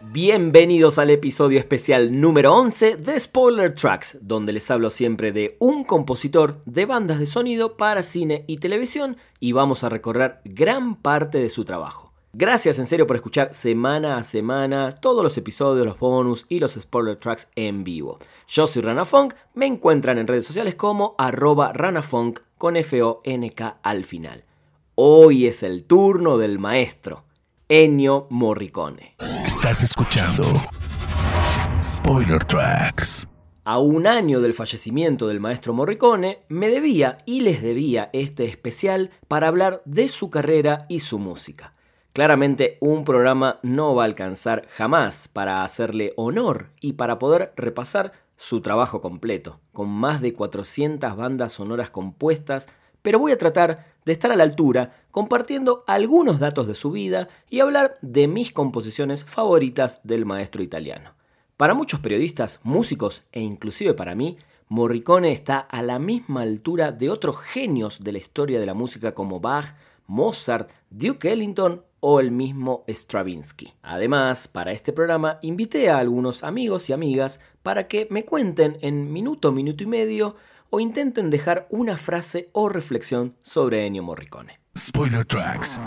Bienvenidos al episodio especial número 11 de Spoiler Tracks, donde les hablo siempre de un compositor de bandas de sonido para cine y televisión y vamos a recorrer gran parte de su trabajo. Gracias en serio por escuchar semana a semana todos los episodios, los bonus y los spoiler tracks en vivo. Yo soy Rana Funk, me encuentran en redes sociales como arroba ranafunk con F-O-N-K al final. Hoy es el turno del maestro, Ennio Morricone. Estás escuchando Spoiler Tracks. A un año del fallecimiento del maestro Morricone, me debía y les debía este especial para hablar de su carrera y su música. Claramente un programa no va a alcanzar jamás para hacerle honor y para poder repasar su trabajo completo, con más de 400 bandas sonoras compuestas, pero voy a tratar de estar a la altura compartiendo algunos datos de su vida y hablar de mis composiciones favoritas del maestro italiano. Para muchos periodistas, músicos e inclusive para mí, Morricone está a la misma altura de otros genios de la historia de la música como Bach, Mozart, Duke Ellington o el mismo Stravinsky. Además, para este programa invité a algunos amigos y amigas para que me cuenten en minuto, minuto y medio o intenten dejar una frase o reflexión sobre Ennio Morricone. Spoiler Tracks.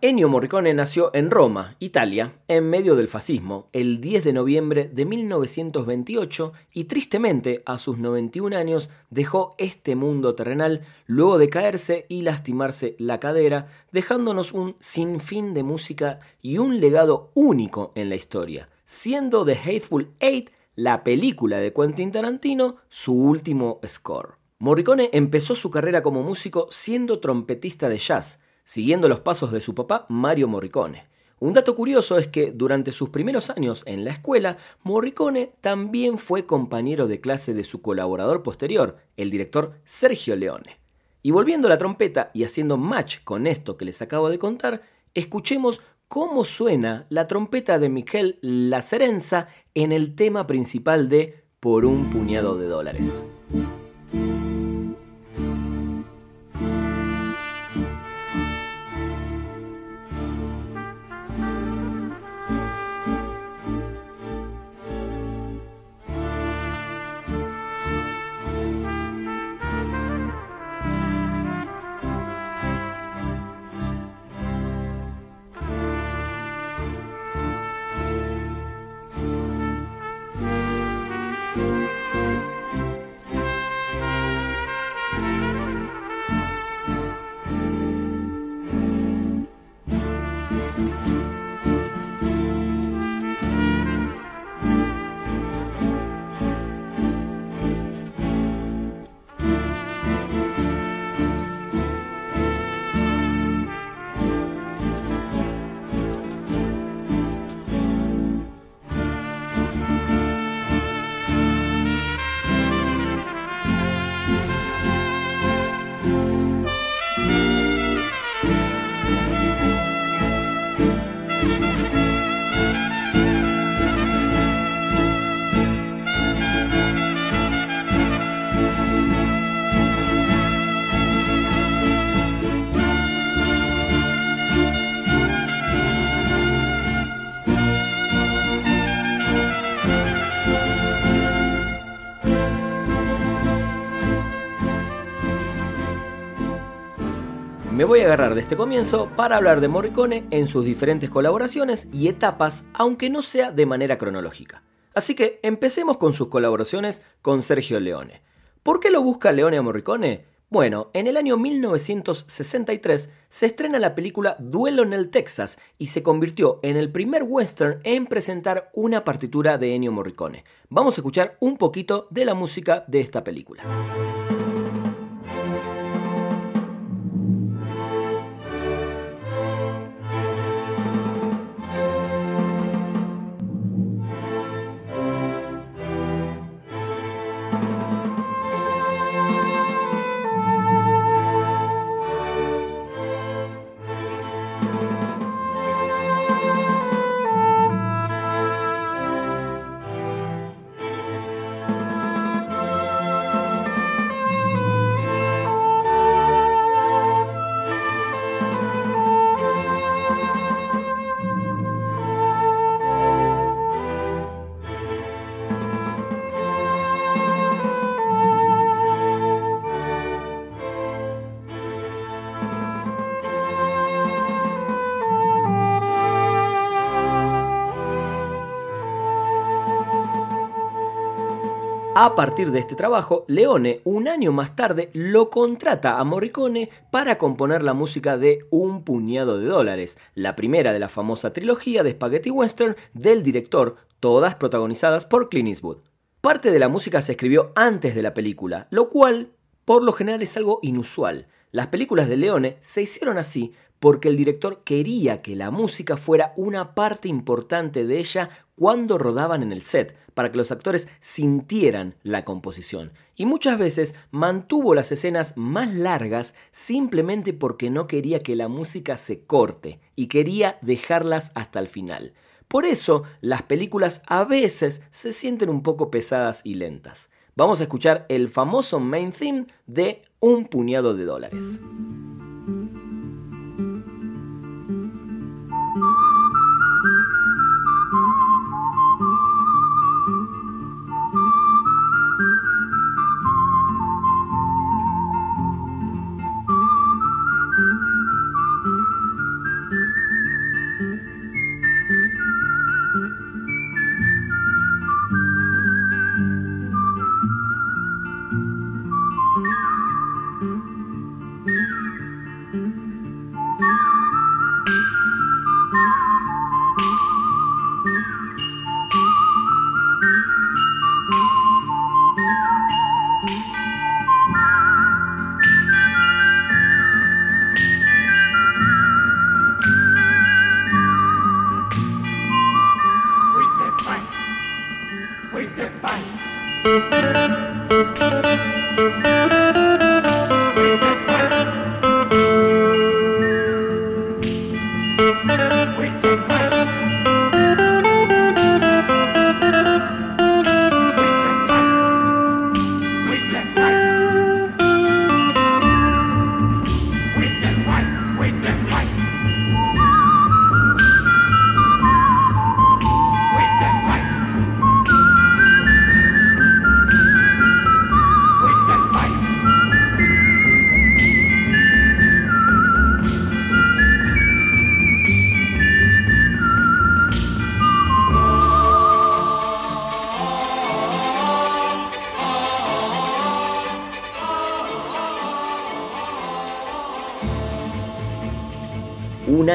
Ennio Morricone nació en Roma, Italia, en medio del fascismo, el 10 de noviembre de 1928 y tristemente a sus 91 años dejó este mundo terrenal luego de caerse y lastimarse la cadera, dejándonos un sinfín de música y un legado único en la historia, siendo The Hateful Eight la película de Quentin Tarantino su último score. Morricone empezó su carrera como músico siendo trompetista de jazz, siguiendo los pasos de su papá Mario Morricone. Un dato curioso es que durante sus primeros años en la escuela, Morricone también fue compañero de clase de su colaborador posterior, el director Sergio Leone. Y volviendo a la trompeta y haciendo match con esto que les acabo de contar, escuchemos cómo suena la trompeta de Miquel Lacerenza en el tema principal de Por un puñado de dólares. Voy a agarrar de este comienzo para hablar de Morricone en sus diferentes colaboraciones y etapas, aunque no sea de manera cronológica. Así que empecemos con sus colaboraciones con Sergio Leone. ¿Por qué lo busca Leone a Morricone? Bueno, en el año 1963 se estrena la película Duelo en el Texas y se convirtió en el primer western en presentar una partitura de Ennio Morricone. Vamos a escuchar un poquito de la música de esta película. A partir de este trabajo, Leone, un año más tarde, lo contrata a Morricone para componer la música de Un puñado de dólares, la primera de la famosa trilogía de Spaghetti Western del director, todas protagonizadas por Clint Eastwood. Parte de la música se escribió antes de la película, lo cual, por lo general, es algo inusual. Las películas de Leone se hicieron así porque el director quería que la música fuera una parte importante de ella cuando rodaban en el set, para que los actores sintieran la composición. Y muchas veces mantuvo las escenas más largas simplemente porque no quería que la música se corte y quería dejarlas hasta el final. Por eso las películas a veces se sienten un poco pesadas y lentas. Vamos a escuchar el famoso main theme de Un puñado de dólares.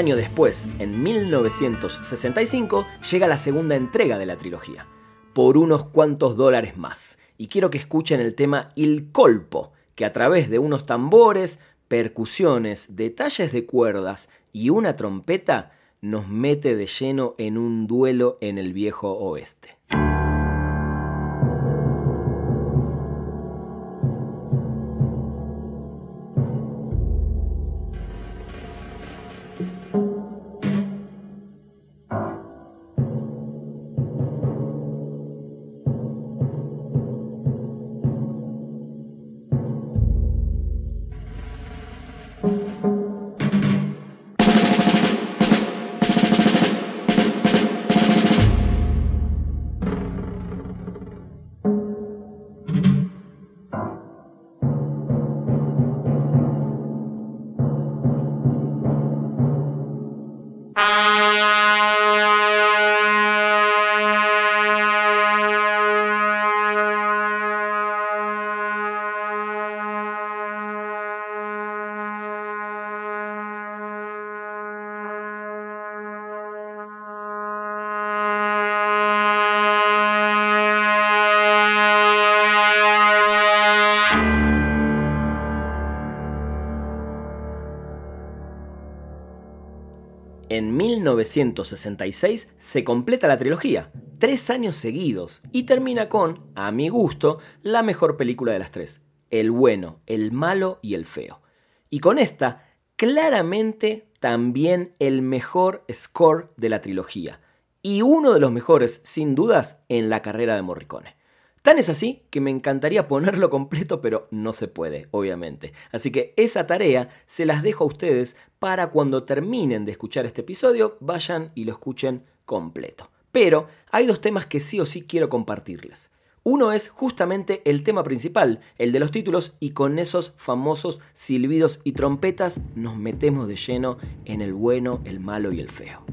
Año después, en 1965, llega la segunda entrega de la trilogía, por unos cuantos dólares más. Y quiero que escuchen el tema Il Colpo, que a través de unos tambores, percusiones, detalles de cuerdas y una trompeta nos mete de lleno en un duelo en el viejo oeste. 1966 se completa la trilogía, tres años seguidos, y termina con, a mi gusto, la mejor película de las tres, El bueno, el malo y el feo. Y con esta, claramente también el mejor score de la trilogía, y uno de los mejores, sin dudas, en la carrera de Morricone. Tan es así que me encantaría ponerlo completo, pero no se puede, obviamente. Así que esa tarea se las dejo a ustedes para cuando terminen de escuchar este episodio, vayan y lo escuchen completo. Pero hay dos temas que sí o sí quiero compartirles. Uno es justamente el tema principal, el de los títulos, y con esos famosos silbidos y trompetas nos metemos de lleno en el bueno, el malo y el feo.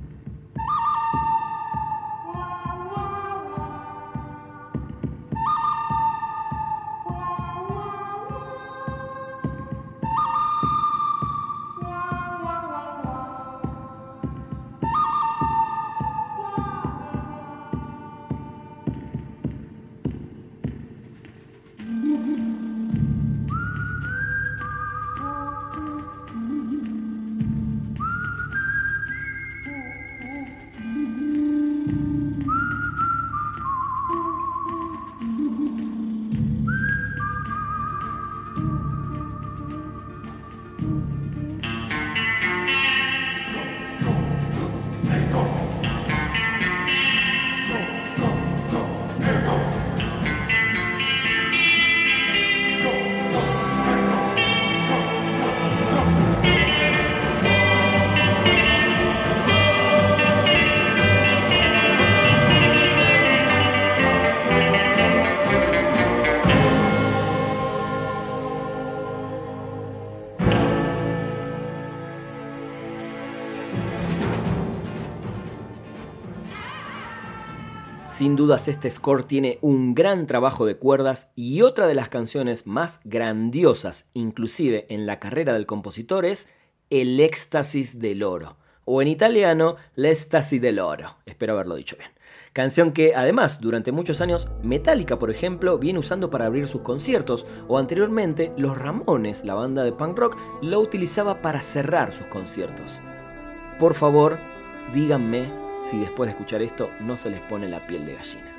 Este score tiene un gran trabajo de cuerdas y otra de las canciones más grandiosas, inclusive en la carrera del compositor, es El éxtasis del oro, o en italiano L'estasi del oro, espero haberlo dicho bien. Canción que además durante muchos años Metallica, por ejemplo, viene usando para abrir sus conciertos, o anteriormente Los Ramones, la banda de punk rock, lo utilizaba para cerrar sus conciertos. Por favor, díganme si después de escuchar esto no se les pone la piel de gallina.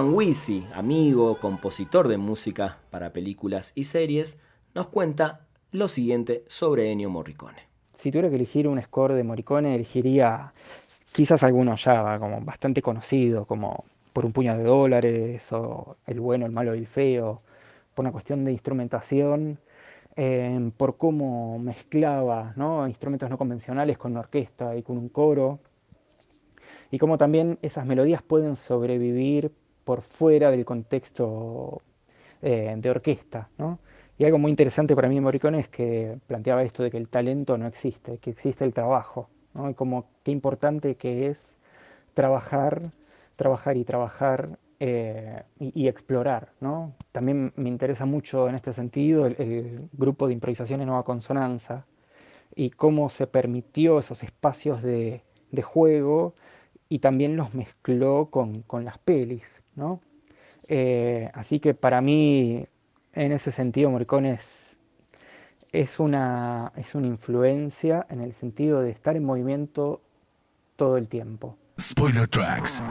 Juan Wisi, amigo, compositor de música para películas y series, nos cuenta lo siguiente sobre Ennio Morricone. Si tuviera que elegir un score de Morricone, elegiría quizás alguno ya como bastante conocido, como Por un puñado de dólares, o El bueno, el malo y el feo, por una cuestión de instrumentación, em, por cómo mezclaba instrumentos no convencionales con una orquesta y con un coro, y cómo también esas melodías pueden sobrevivir por fuera del contexto eh, de orquesta. Y algo muy interesante para mí en Morricone es que planteaba esto de que el talento no existe, que existe el trabajo, y como qué importante que es trabajar, trabajar y trabajar eh, y, explorar. ¿no? También me interesa mucho en este sentido el, grupo de improvisación en Nueva Consonanza y cómo se permitió esos espacios de, de juego y también los mezcló con, las pelis, ¿no? Eh, así que para mí, en ese sentido, Morricone es, una, es una influencia en el sentido de estar en movimiento todo el tiempo. Spoiler Tracks.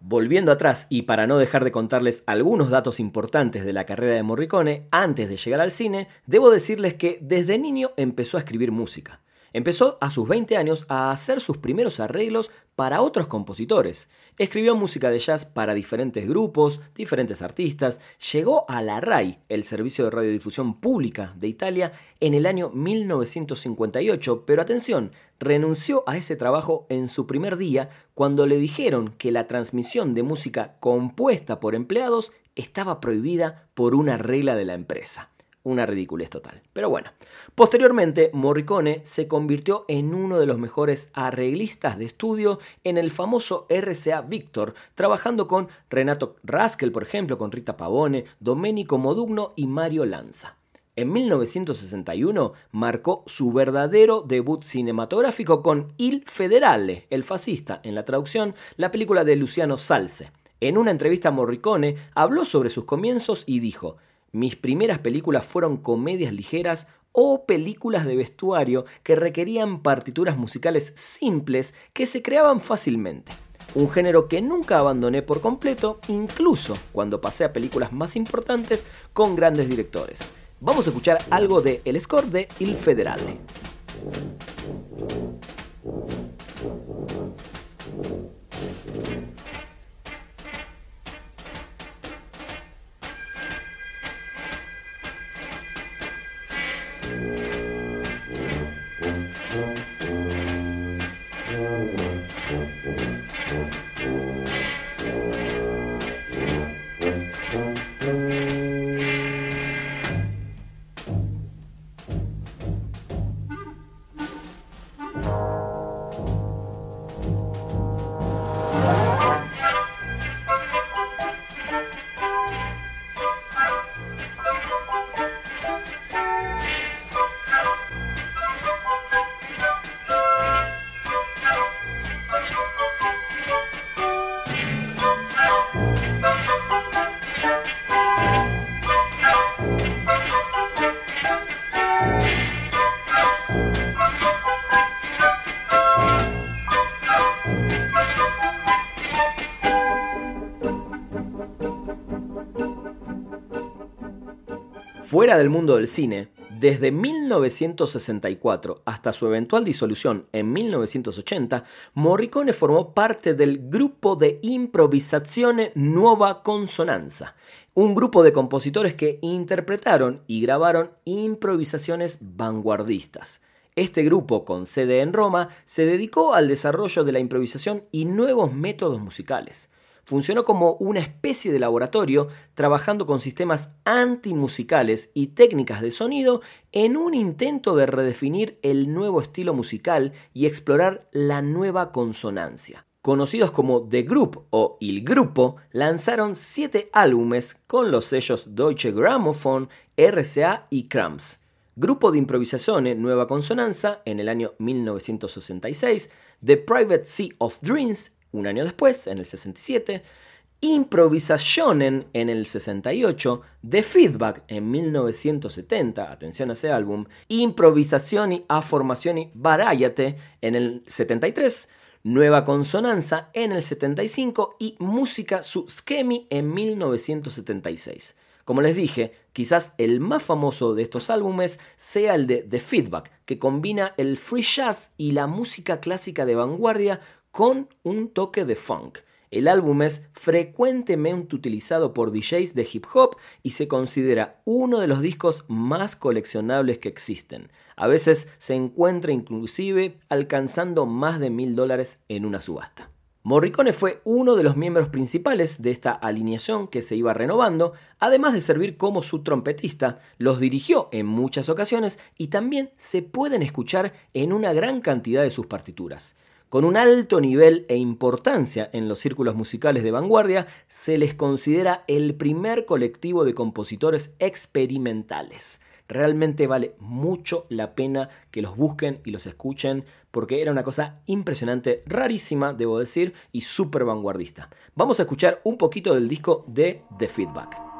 Volviendo atrás y para no dejar de contarles algunos datos importantes de la carrera de Morricone antes de llegar al cine, debo decirles que desde niño empezó a escribir música. Empezó a sus 20 años a hacer sus primeros arreglos para otros compositores. Escribió música de jazz para diferentes grupos, diferentes artistas. Llegó a la RAI, el Servicio de Radiodifusión Pública de Italia, en el año 1958, pero atención, renunció a ese trabajo en su primer día cuando le dijeron que la transmisión de música compuesta por empleados estaba prohibida por una regla de la empresa una ridiculez total. Pero bueno, posteriormente Morricone se convirtió en uno de los mejores arreglistas de estudio en el famoso RCA Victor, trabajando con Renato Raskel, por ejemplo, con Rita Pavone, Domenico Modugno y Mario Lanza. En 1961 marcó su verdadero debut cinematográfico con Il Federale, el fascista, en la traducción, la película de Luciano Salce. En una entrevista Morricone habló sobre sus comienzos y dijo, mis primeras películas fueron comedias ligeras o películas de vestuario que requerían partituras musicales simples que se creaban fácilmente. Un género que nunca abandoné por completo, incluso cuando pasé a películas más importantes con grandes directores. Vamos a escuchar algo de El score de Il Federale. Fuera del mundo del cine, desde 1964 hasta su eventual disolución en 1980, Morricone formó parte del grupo de improvisazione Nuova Consonanza, un grupo de compositores que interpretaron y grabaron improvisaciones vanguardistas. Este grupo, con sede en Roma, se dedicó al desarrollo de la improvisación y nuevos métodos musicales funcionó como una especie de laboratorio trabajando con sistemas antimusicales y técnicas de sonido en un intento de redefinir el nuevo estilo musical y explorar la nueva consonancia. Conocidos como The Group o Il Gruppo, lanzaron siete álbumes con los sellos Deutsche Grammophon, RCA y Krams. Grupo de improvisación Nueva Consonanza en el año 1966, The Private Sea of Dreams un año después, en el 67, Improvisationen en el 68, The Feedback en 1970, atención a ese álbum, Improvisazioni a Formazioni Variate en el 73, Nueva Consonanza en el 75 y Música su Schemi en 1976. Como les dije, quizás el más famoso de estos álbumes sea el de The Feedback, que combina el free jazz y la música clásica de vanguardia con un toque de funk. El álbum es frecuentemente utilizado por DJs de hip hop y se considera uno de los discos más coleccionables que existen. A veces se encuentra inclusive alcanzando más de mil dólares en una subasta. Morricone fue uno de los miembros principales de esta alineación que se iba renovando, además de servir como su trompetista, los dirigió en muchas ocasiones y también se pueden escuchar en una gran cantidad de sus partituras. Con un alto nivel e importancia en los círculos musicales de vanguardia, se les considera el primer colectivo de compositores experimentales. Realmente vale mucho la pena que los busquen y los escuchen porque era una cosa impresionante, rarísima, debo decir, y súper vanguardista. Vamos a escuchar un poquito del disco de The Feedback.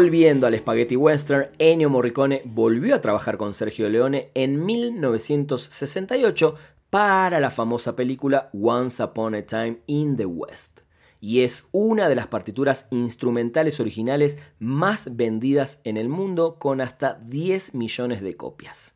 Volviendo al Spaghetti Western, Ennio Morricone volvió a trabajar con Sergio Leone en 1968 para la famosa película Once Upon a Time in the West. Y es una de las partituras instrumentales originales más vendidas en el mundo con hasta 10 millones de copias.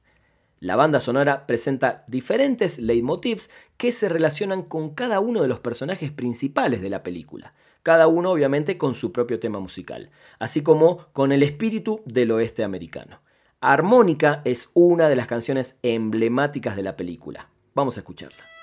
La banda sonora presenta diferentes leitmotivs que se relacionan con cada uno de los personajes principales de la película, cada uno obviamente con su propio tema musical, así como con el espíritu del oeste americano. Armónica es una de las canciones emblemáticas de la película. Vamos a escucharla.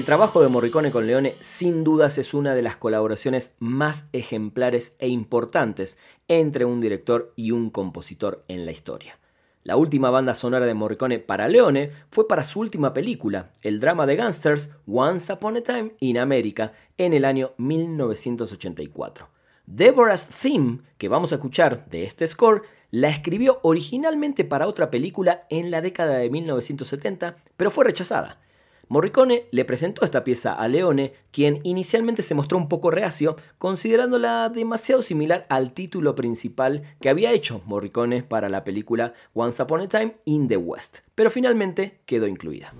El trabajo de Morricone con Leone sin dudas es una de las colaboraciones más ejemplares e importantes entre un director y un compositor en la historia. La última banda sonora de Morricone para Leone fue para su última película, el drama de gangsters Once Upon a Time in America, en el año 1984. Deborah's Theme, que vamos a escuchar de este score, la escribió originalmente para otra película en la década de 1970, pero fue rechazada. Morricone le presentó esta pieza a Leone, quien inicialmente se mostró un poco reacio, considerándola demasiado similar al título principal que había hecho Morricone para la película Once Upon a Time in the West, pero finalmente quedó incluida.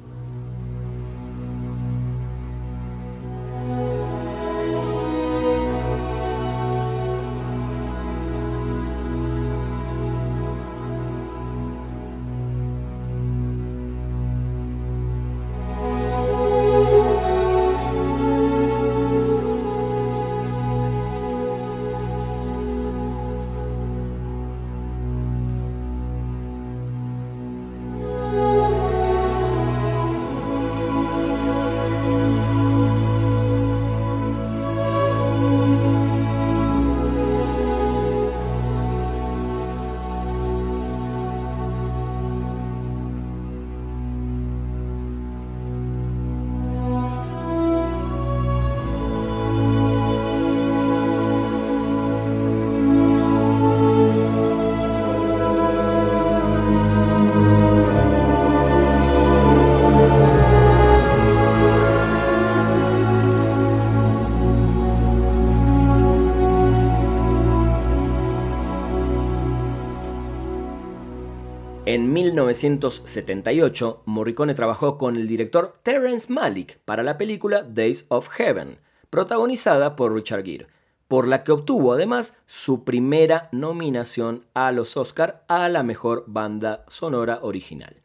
1978, Morricone trabajó con el director Terence Malick para la película Days of Heaven, protagonizada por Richard Gere, por la que obtuvo además su primera nominación a los Oscar a la mejor banda sonora original.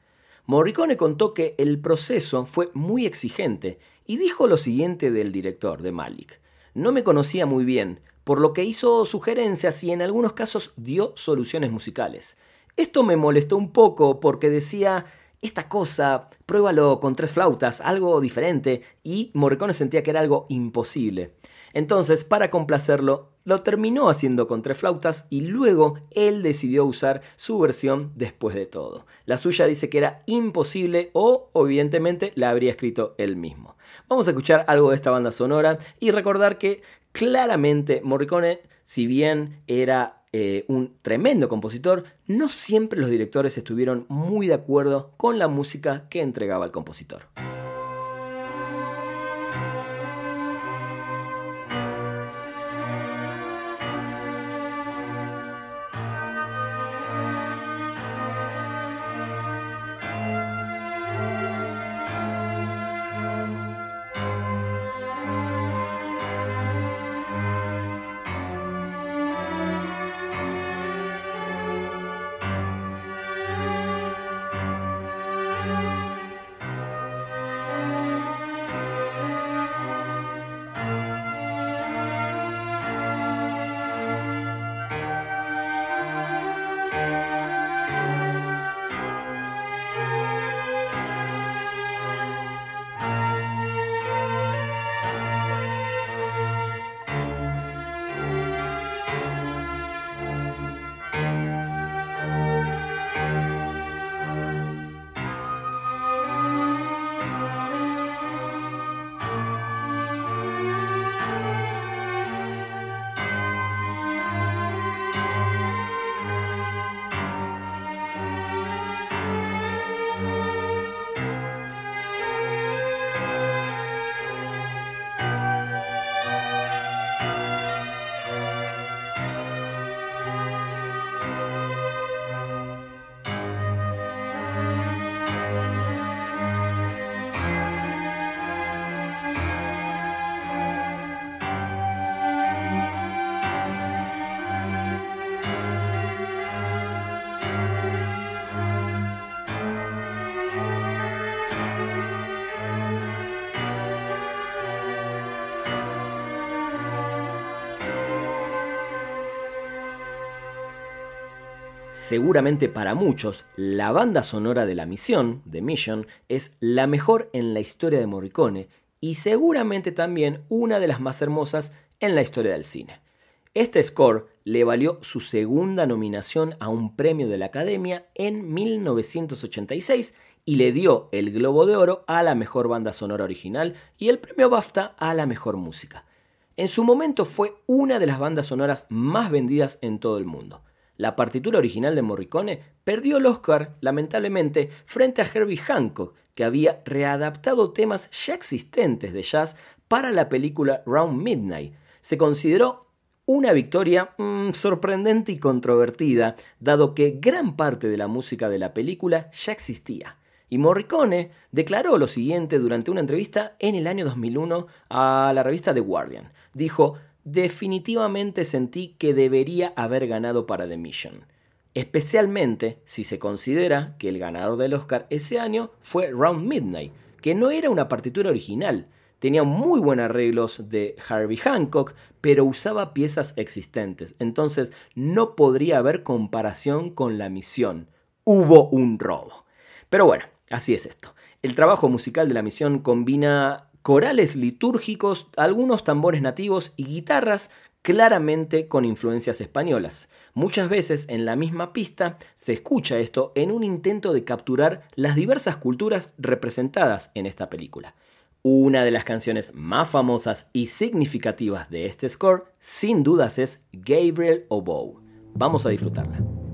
Morricone contó que el proceso fue muy exigente y dijo lo siguiente del director de Malik. No me conocía muy bien, por lo que hizo sugerencias y en algunos casos dio soluciones musicales. Esto me molestó un poco porque decía, esta cosa, pruébalo con tres flautas, algo diferente, y Morricone sentía que era algo imposible. Entonces, para complacerlo, lo terminó haciendo con tres flautas y luego él decidió usar su versión después de todo. La suya dice que era imposible o, evidentemente, la habría escrito él mismo. Vamos a escuchar algo de esta banda sonora y recordar que claramente Morricone, si bien era eh, un tremendo compositor, no siempre los directores estuvieron muy de acuerdo con la música que entregaba el compositor. Seguramente para muchos, la banda sonora de La Misión, de Mission, es la mejor en la historia de Morricone y seguramente también una de las más hermosas en la historia del cine. Este score le valió su segunda nominación a un premio de la Academia en 1986 y le dio el Globo de Oro a la mejor banda sonora original y el premio BAFTA a la mejor música. En su momento fue una de las bandas sonoras más vendidas en todo el mundo. La partitura original de Morricone perdió el Oscar, lamentablemente, frente a Herbie Hancock, que había readaptado temas ya existentes de jazz para la película Round Midnight. Se consideró una victoria mm, sorprendente y controvertida, dado que gran parte de la música de la película ya existía. Y Morricone declaró lo siguiente durante una entrevista en el año 2001 a la revista The Guardian. Dijo, definitivamente sentí que debería haber ganado para The Mission. Especialmente si se considera que el ganador del Oscar ese año fue Round Midnight, que no era una partitura original. Tenía muy buenos arreglos de Harvey Hancock, pero usaba piezas existentes. Entonces no podría haber comparación con la misión. Hubo un robo. Pero bueno, así es esto. El trabajo musical de la misión combina corales litúrgicos, algunos tambores nativos y guitarras claramente con influencias españolas. Muchas veces en la misma pista se escucha esto en un intento de capturar las diversas culturas representadas en esta película. Una de las canciones más famosas y significativas de este score, sin dudas, es Gabriel Oboe. Vamos a disfrutarla.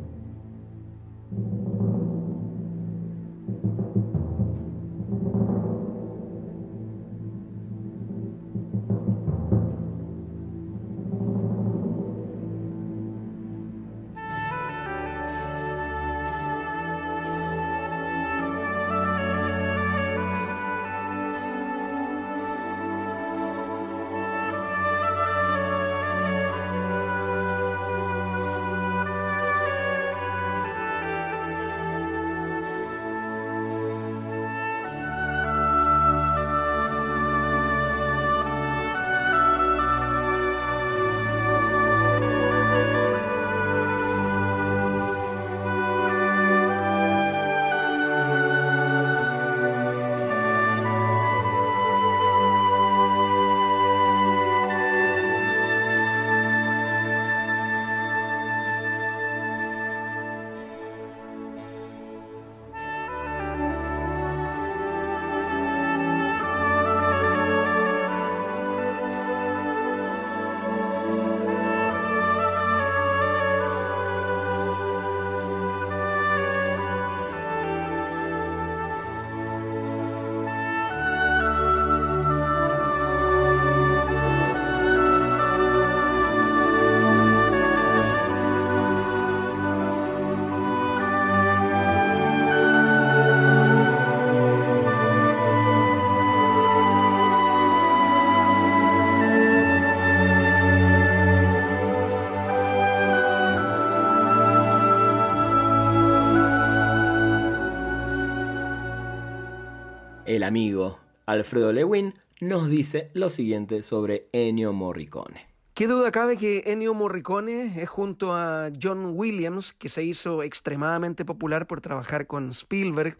El amigo Alfredo Lewin nos dice lo siguiente sobre Ennio Morricone. ¿Qué duda cabe que Ennio Morricone es junto a John Williams, que se hizo extremadamente popular por trabajar con Spielberg?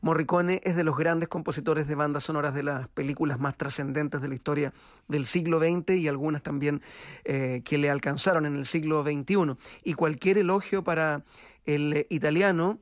Morricone es de los grandes compositores de bandas sonoras de las películas más trascendentes de la historia del siglo XX y algunas también eh, que le alcanzaron en el siglo XXI. Y cualquier elogio para el italiano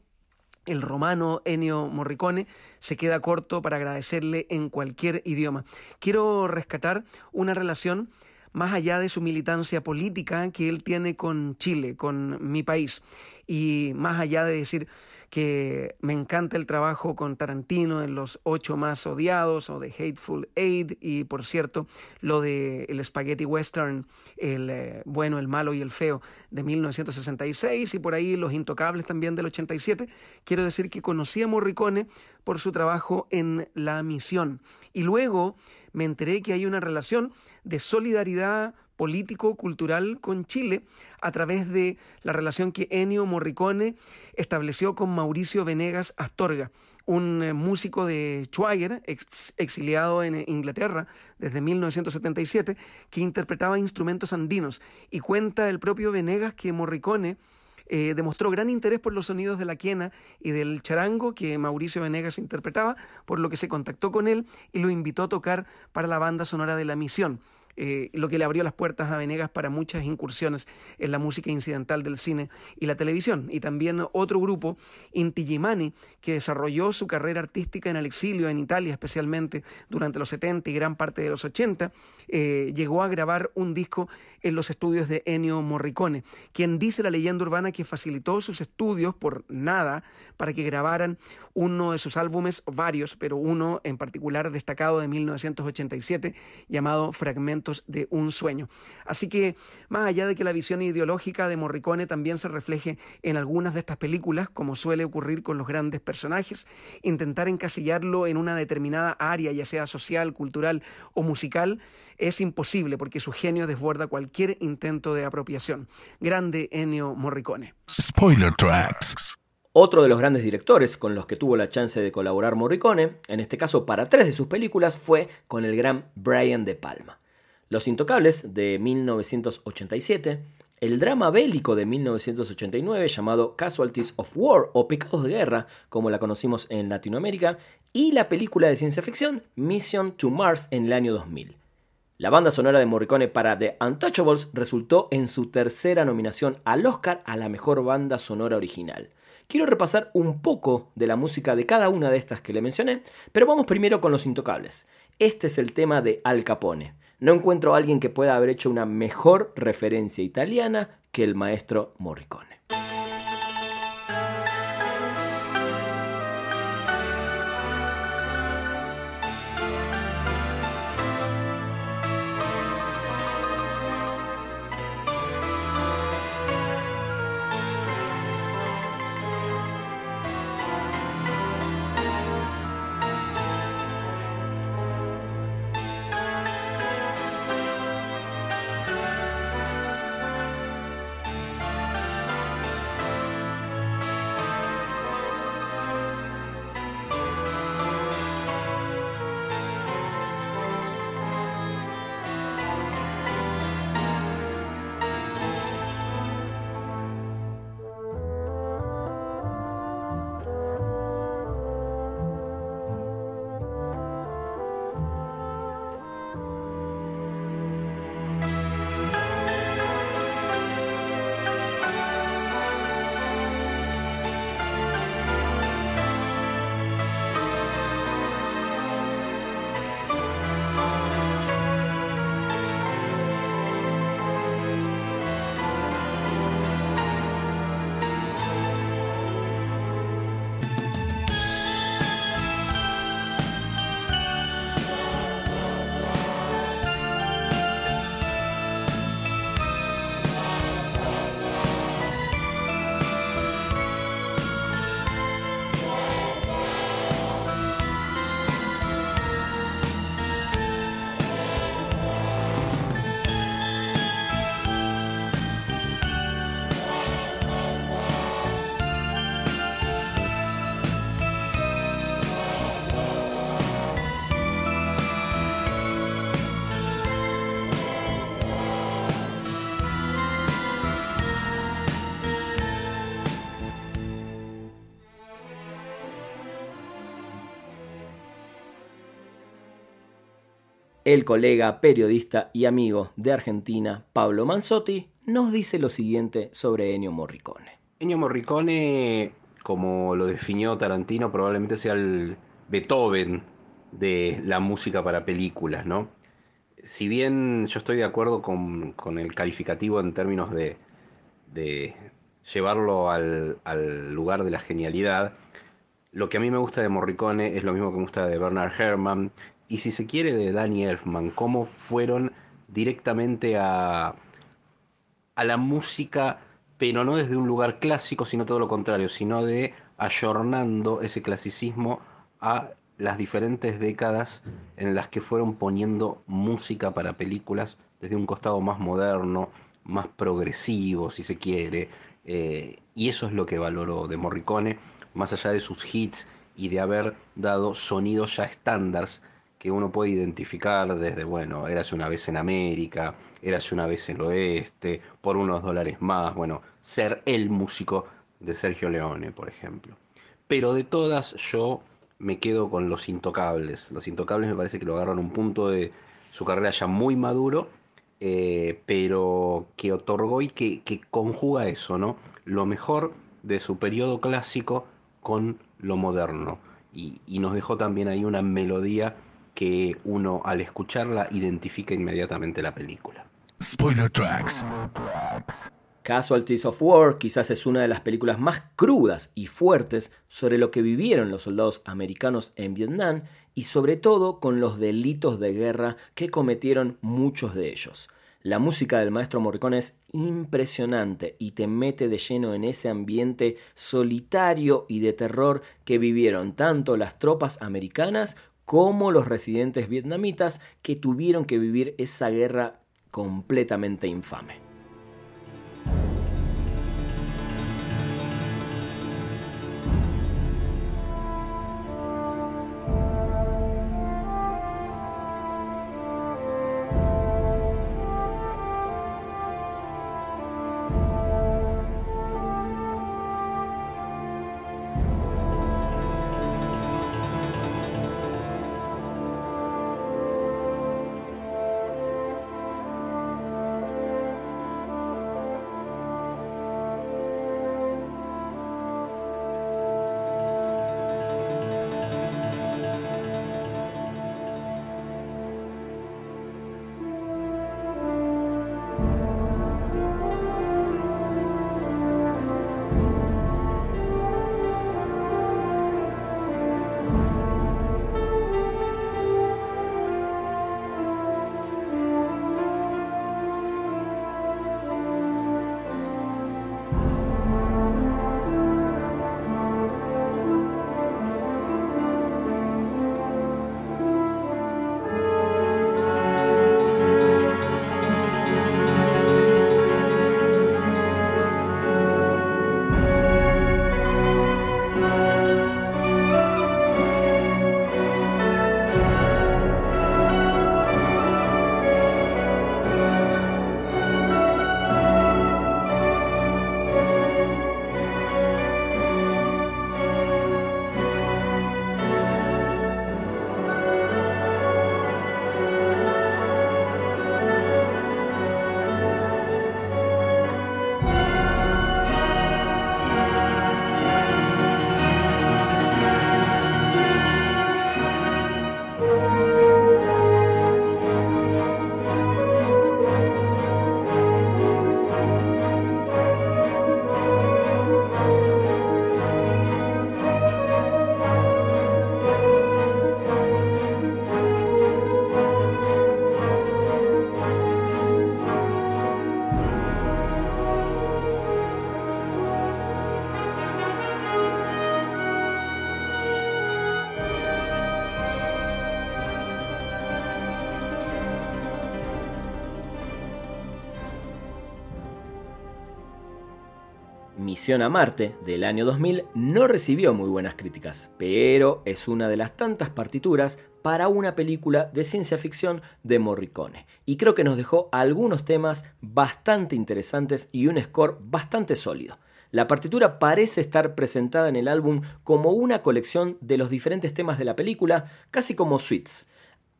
el romano Ennio Morricone se queda corto para agradecerle en cualquier idioma. Quiero rescatar una relación más allá de su militancia política que él tiene con Chile, con mi país, y más allá de decir que me encanta el trabajo con Tarantino en Los Ocho Más Odiados o de Hateful Aid y por cierto lo de el Spaghetti Western, el eh, bueno, el malo y el feo de 1966 y por ahí Los Intocables también del 87. Quiero decir que conocí a Morricone por su trabajo en La Misión y luego me enteré que hay una relación de solidaridad político-cultural con Chile a través de la relación que Ennio Morricone estableció con Mauricio Venegas Astorga, un eh, músico de Schwager, exiliado en Inglaterra desde 1977, que interpretaba instrumentos andinos. Y cuenta el propio Venegas que Morricone eh, demostró gran interés por los sonidos de la quena y del charango que Mauricio Venegas interpretaba, por lo que se contactó con él y lo invitó a tocar para la banda sonora de La Misión. Eh, lo que le abrió las puertas a Venegas para muchas incursiones en la música incidental del cine y la televisión. Y también otro grupo, Inti Gimani, que desarrolló su carrera artística en el exilio, en Italia especialmente, durante los 70 y gran parte de los 80, eh, llegó a grabar un disco en los estudios de Ennio Morricone, quien dice la leyenda urbana que facilitó sus estudios por nada para que grabaran uno de sus álbumes, varios, pero uno en particular destacado de 1987 llamado Fragmentos de un sueño. Así que más allá de que la visión ideológica de Morricone también se refleje en algunas de estas películas, como suele ocurrir con los grandes personajes, intentar encasillarlo en una determinada área, ya sea social, cultural o musical, es imposible porque su genio desborda cualquier intento de apropiación. Grande Ennio Morricone. Spoiler Tracks. Otro de los grandes directores con los que tuvo la chance de colaborar Morricone, en este caso para tres de sus películas, fue con el gran Brian De Palma. Los Intocables de 1987, el drama bélico de 1989 llamado Casualties of War o Pecados de Guerra, como la conocimos en Latinoamérica, y la película de ciencia ficción Mission to Mars en el año 2000. La banda sonora de Morricone para The Untouchables resultó en su tercera nominación al Oscar a la mejor banda sonora original. Quiero repasar un poco de la música de cada una de estas que le mencioné, pero vamos primero con Los Intocables. Este es el tema de Al Capone. No encuentro a alguien que pueda haber hecho una mejor referencia italiana que el maestro Morricone. El colega, periodista y amigo de Argentina, Pablo Manzotti, nos dice lo siguiente sobre Ennio Morricone. Ennio Morricone, como lo definió Tarantino, probablemente sea el Beethoven de la música para películas, ¿no? Si bien yo estoy de acuerdo con, el calificativo en términos de, llevarlo al, al, lugar de la genialidad, lo que a mí me gusta de Morricone es lo mismo que me gusta de Bernard Herrmann y si se quiere de Danny Elfman, cómo fueron directamente a, a la música, pero no desde un lugar clásico, sino todo lo contrario, sino de ayornando ese clasicismo a las diferentes décadas en las que fueron poniendo música para películas desde un costado más moderno, más progresivo, si se quiere. Eh, y eso es lo que valoró de Morricone, más allá de sus hits y de haber dado sonidos ya estándares que uno puede identificar desde, bueno, érase una vez en América, érase una vez en el oeste, por unos dólares más, bueno, ser el músico de Sergio Leone, por ejemplo. Pero de todas yo me quedo con Los Intocables. Los Intocables me parece que lo agarran un punto de su carrera ya muy maduro, eh, pero que otorgó y que, conjuga eso, ¿no? Lo mejor de su periodo clásico con lo moderno. Y, nos dejó también ahí una melodía que uno al escucharla identifica inmediatamente la película. Spoiler Tracks. Casualties of War quizás es una de las películas más crudas y fuertes sobre lo que vivieron los soldados americanos en Vietnam y sobre todo con los delitos de guerra que cometieron muchos de ellos. La música del maestro Morricone es impresionante y te mete de lleno en ese ambiente solitario y de terror que vivieron tanto las tropas americanas como los residentes vietnamitas que tuvieron que vivir esa guerra completamente infame. Misión a Marte del año 2000 no recibió muy buenas críticas, pero es una de las tantas partituras para una película de ciencia ficción de Morricone. Y creo que nos dejó algunos temas bastante interesantes y un score bastante sólido. La partitura parece estar presentada en el álbum como una colección de los diferentes temas de la película, casi como suites.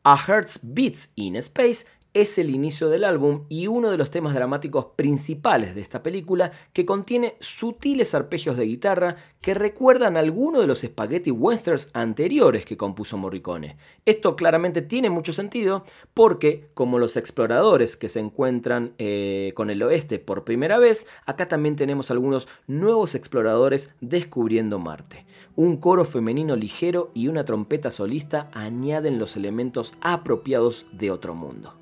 A Heart's Beats in Space es el inicio del álbum y uno de los temas dramáticos principales de esta película que contiene sutiles arpegios de guitarra que recuerdan algunos de los spaghetti westerns anteriores que compuso Morricone. Esto claramente tiene mucho sentido porque, como los exploradores que se encuentran eh, con el oeste por primera vez, acá también tenemos algunos nuevos exploradores descubriendo Marte. Un coro femenino ligero y una trompeta solista añaden los elementos apropiados de otro mundo.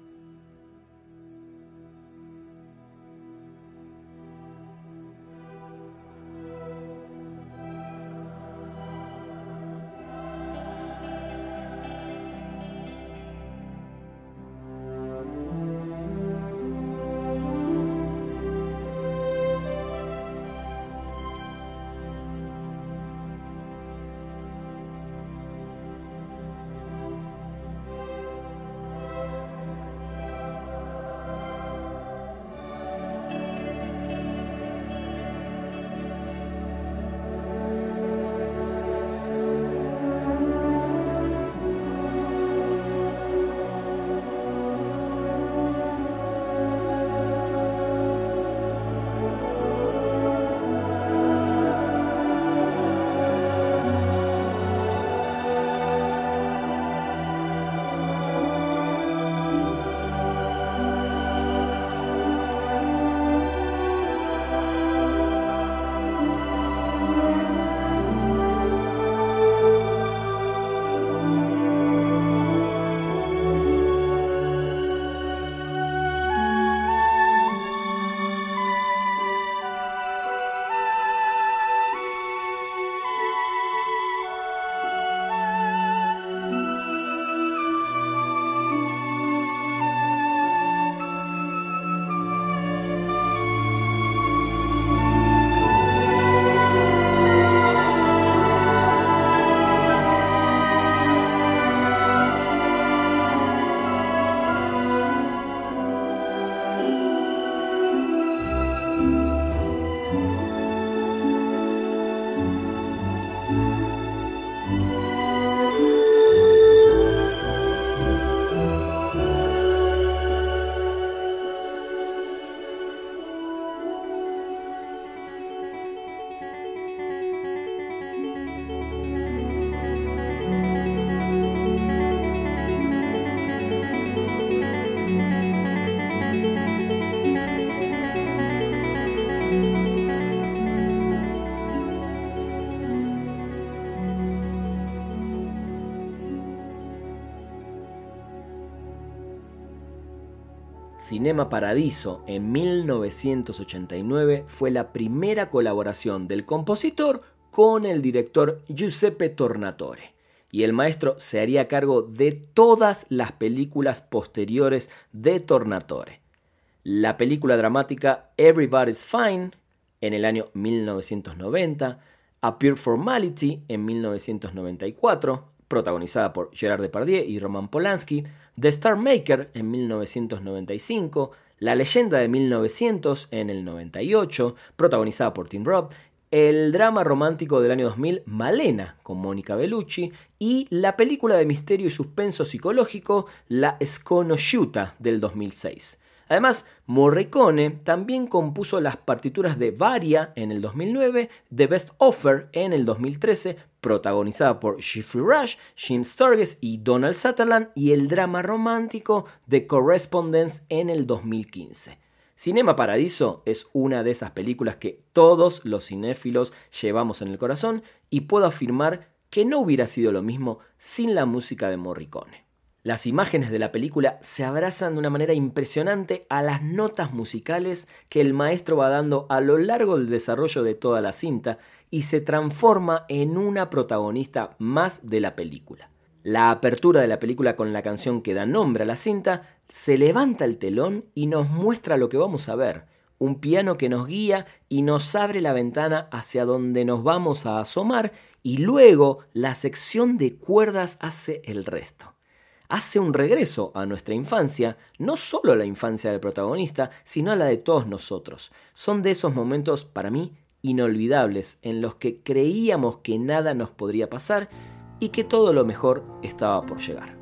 Cinema Paradiso en 1989 fue la primera colaboración del compositor con el director Giuseppe Tornatore, y el maestro se haría cargo de todas las películas posteriores de Tornatore. La película dramática Everybody's Fine en el año 1990, A Pure Formality en 1994, protagonizada por Gerard Depardieu y Roman Polanski, The Star Maker en 1995, La leyenda de 1900 en el 98, protagonizada por Tim Robb, el drama romántico del año 2000 Malena con Mónica Bellucci y la película de misterio y suspenso psicológico La Sconosciuta del 2006. Además, Morricone también compuso las partituras de Varia en el 2009, The Best Offer en el 2013, protagonizada por Jeffrey Rush, Jim Sturges y Donald Sutherland, y el drama romántico The Correspondence en el 2015. Cinema Paradiso es una de esas películas que todos los cinéfilos llevamos en el corazón y puedo afirmar que no hubiera sido lo mismo sin la música de Morricone. Las imágenes de la película se abrazan de una manera impresionante a las notas musicales que el maestro va dando a lo largo del desarrollo de toda la cinta y se transforma en una protagonista más de la película. La apertura de la película con la canción que da nombre a la cinta se levanta el telón y nos muestra lo que vamos a ver, un piano que nos guía y nos abre la ventana hacia donde nos vamos a asomar y luego la sección de cuerdas hace el resto hace un regreso a nuestra infancia, no solo a la infancia del protagonista, sino a la de todos nosotros. Son de esos momentos, para mí, inolvidables, en los que creíamos que nada nos podría pasar y que todo lo mejor estaba por llegar.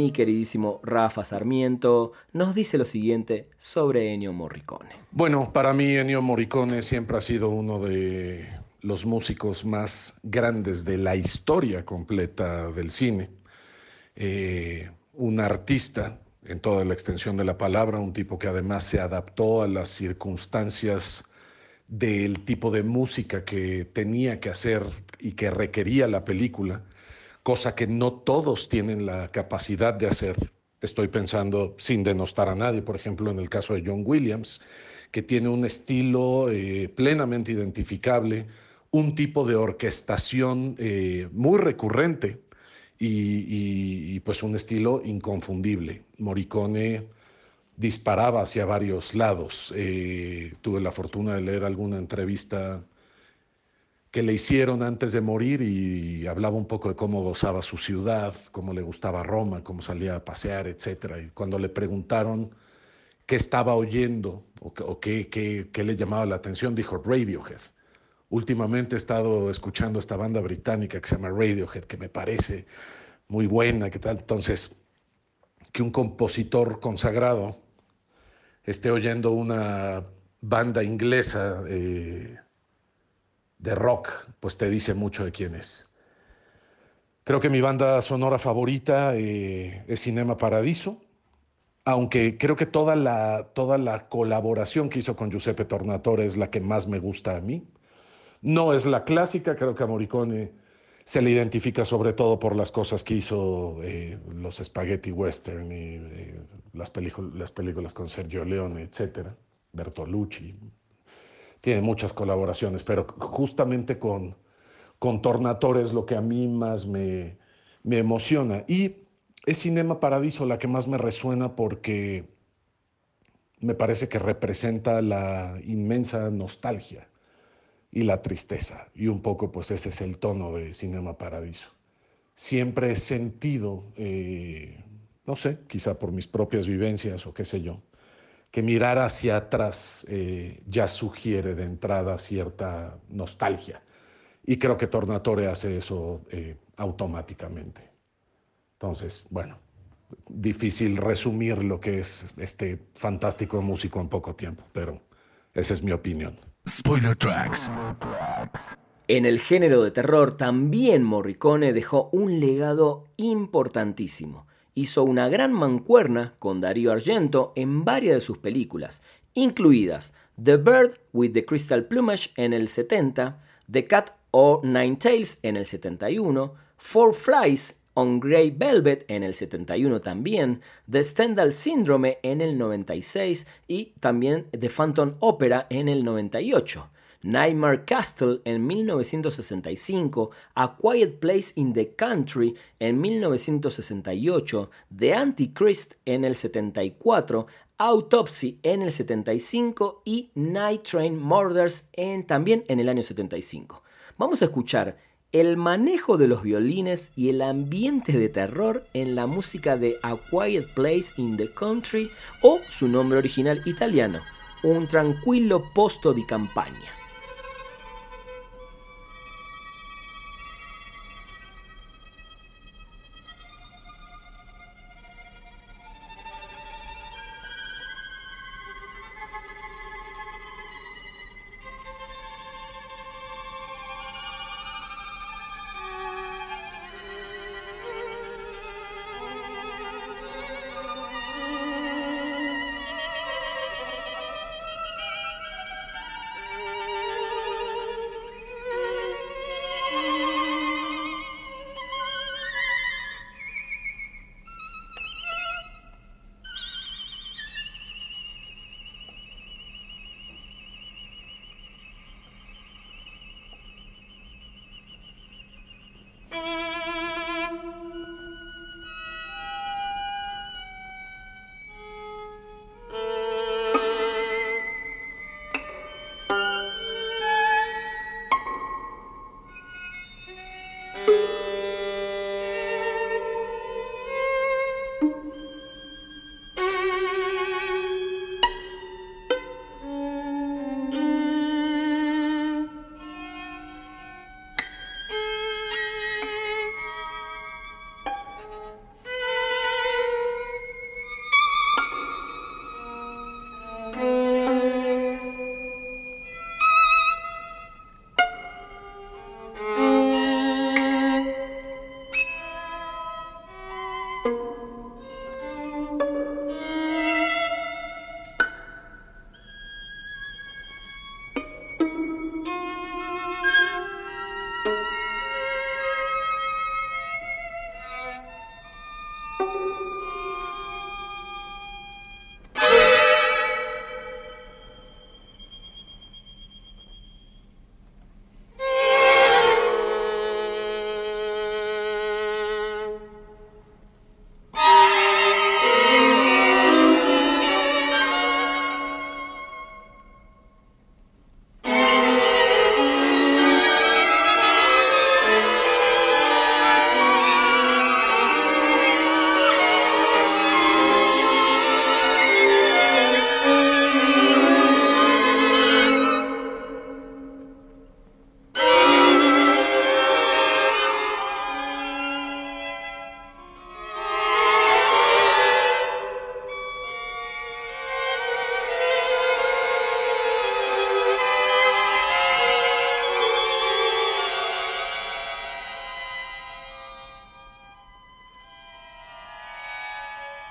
Mi queridísimo Rafa Sarmiento nos dice lo siguiente sobre Ennio Morricone. Bueno, para mí Ennio Morricone siempre ha sido uno de los músicos más grandes de la historia completa del cine. Eh, un artista en toda la extensión de la palabra, un tipo que además se adaptó a las circunstancias del tipo de música que tenía que hacer y que requería la película cosa que no todos tienen la capacidad de hacer. Estoy pensando, sin denostar a nadie, por ejemplo, en el caso de John Williams, que tiene un estilo eh, plenamente identificable, un tipo de orquestación eh, muy recurrente y, pues un estilo inconfundible. Morricone disparaba hacia varios lados. Eh, tuve la fortuna de leer alguna entrevista que le hicieron antes de morir y hablaba un poco de cómo gozaba su ciudad, cómo le gustaba Roma, cómo salía a pasear, etc. Y cuando le preguntaron qué estaba oyendo o, qué, le llamaba la atención, dijo Radiohead. Últimamente he estado escuchando esta banda británica que se llama Radiohead, que me parece muy buena, ¿qué tal? Entonces, que un compositor consagrado esté oyendo una banda inglesa eh, de rock, pues te dice mucho de quién es. Creo que mi banda sonora favorita eh, es Cinema Paradiso, aunque creo que toda la, toda la colaboración que hizo con Giuseppe Tornatore es la que más me gusta a mí. No es la clásica, creo que a Morricone se le identifica sobre todo por las cosas que hizo eh, los spaghetti western y eh, las, las películas con Sergio Leone, etc. Bertolucci, tiene muchas colaboraciones, pero justamente con, con es lo que a mí más me, me emociona. Y es Cinema Paradiso la que más me resuena porque me parece que representa la inmensa nostalgia y la tristeza. Y un poco pues ese es el tono de Cinema Paradiso. Siempre he sentido, eh, no sé, quizá por mis propias vivencias o qué sé yo, que mirar hacia atrás eh, ya sugiere de entrada cierta nostalgia. Y creo que Tornatore hace eso eh, automáticamente. Entonces, bueno, difícil resumir lo que es este fantástico músico en poco tiempo, pero esa es mi opinión. Spoiler Tracks. En el género de terror también Morricone dejó un legado importantísimo hizo una gran mancuerna con Darío Argento en varias de sus películas, incluidas The Bird with the Crystal Plumage en el 70, The Cat or Nine Tails en el 71, Four Flies on Grey Velvet en el 71 también, The Stendhal Syndrome en el 96 y también The Phantom Opera en el 98. Nightmare Castle en 1965, A Quiet Place in the Country en 1968, The Antichrist en el 74, Autopsy en el 75 y Night Train Murders en, también en el año 75. Vamos a escuchar el manejo de los violines y el ambiente de terror en la música de A Quiet Place in the Country o su nombre original italiano, un tranquilo posto di campagna.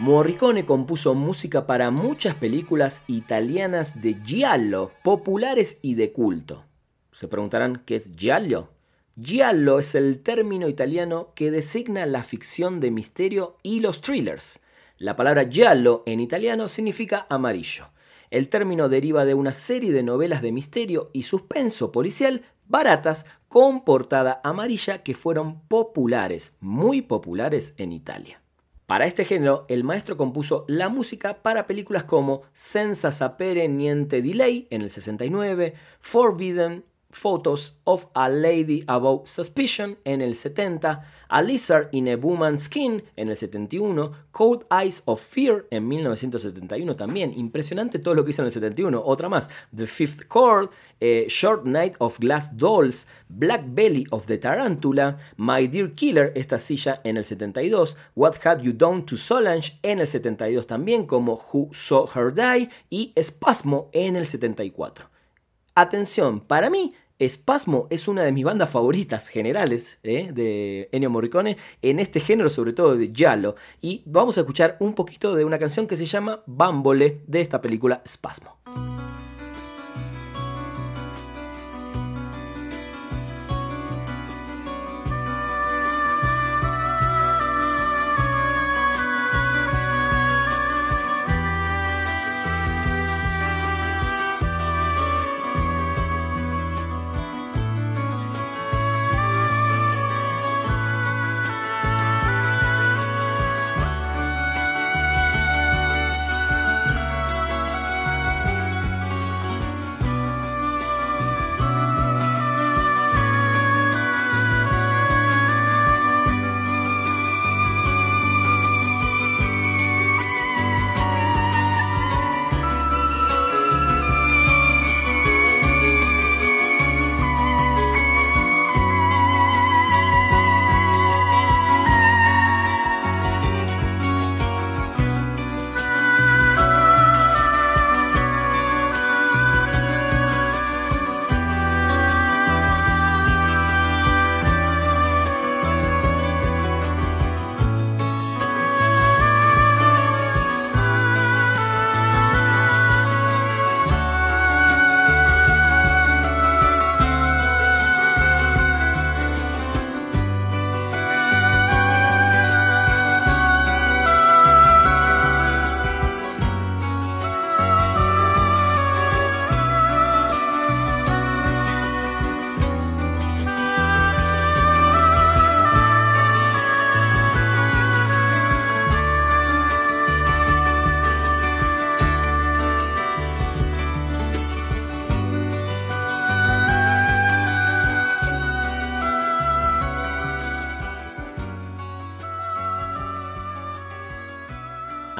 Morricone compuso música para muchas películas italianas de giallo, populares y de culto. Se preguntarán qué es giallo. Giallo es el término italiano que designa la ficción de misterio y los thrillers. La palabra giallo en italiano significa amarillo. El término deriva de una serie de novelas de misterio y suspenso policial baratas con portada amarilla que fueron populares, muy populares en Italia. Para este género, el maestro compuso la música para películas como Senza sapere niente lei en el 69, Forbidden Photos of a Lady Above Suspicion en el 70, A Lizard in a Woman's Skin en el 71, Cold Eyes of Fear en 1971 también, impresionante todo lo que hizo en el 71, otra más, The Fifth Chord, eh, Short Night of Glass Dolls, Black Belly of the Tarantula, My Dear Killer, esta silla en el 72, What Have You Done to Solange en el 72 también, como Who Saw Her Die y Spasmo en el 74. Atención, para mí, Espasmo es una de mis bandas favoritas generales ¿eh? de Ennio Morricone en este género, sobre todo de Giallo. Y vamos a escuchar un poquito de una canción que se llama Bambole de esta película Spasmo.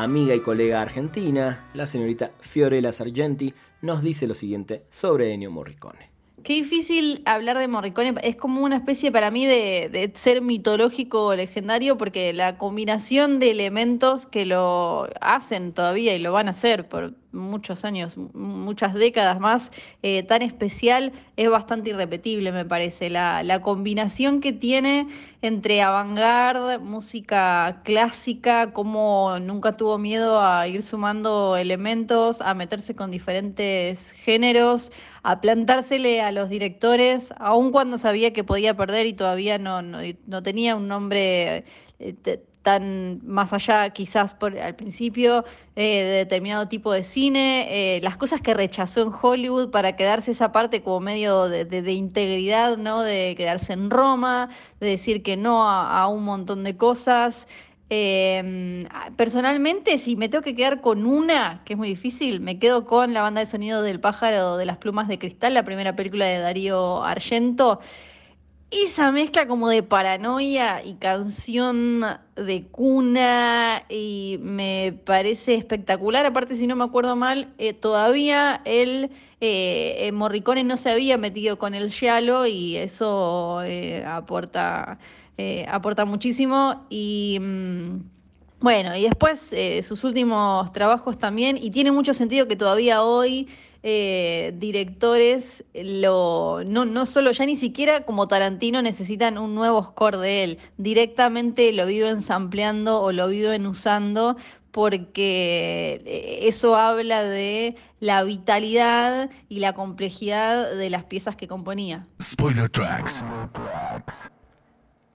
Amiga y colega argentina, la señorita Fiorella Sargenti, nos dice lo siguiente sobre Ennio Morricone. Qué difícil hablar de Morricone, es como una especie para mí de, ser mitológico o legendario porque la combinación de elementos que lo hacen todavía y lo van a hacer por muchos años, muchas décadas más, eh, tan especial, es bastante irrepetible, me parece. La, la combinación que tiene entre avant-garde, música clásica, como nunca tuvo miedo a ir sumando elementos, a meterse con diferentes géneros, a plantársele a los directores, aun cuando sabía que podía perder y todavía no, no, tenía un nombre eh, tan más allá quizás al principio eh, de determinado tipo de cine, eh, las cosas que rechazó en Hollywood para quedarse esa parte como medio de, integridad, ¿no? de quedarse en Roma, de decir que no a, un montón de cosas. Em, personalmente, si me tengo que quedar con una, que es muy difícil, me quedo con la banda de sonido del pájaro de las plumas de cristal, la primera película de Darío Argento esa mezcla como de paranoia y canción de cuna y me parece espectacular. Aparte, si no me acuerdo mal, eh, todavía el eh, eh, Morricone no se había metido con el giallo y eso aporta, aporta muchísimo. Y. Mm, bueno, y después sus últimos trabajos también, y tiene mucho sentido que todavía hoy eh, directores lo, no, no solo, ya ni siquiera como Tarantino necesitan un nuevo score de él, directamente lo viven sampleando o lo viven usando porque eh, eso habla de la vitalidad y la complejidad de las piezas que componía. Spoiler Tracks.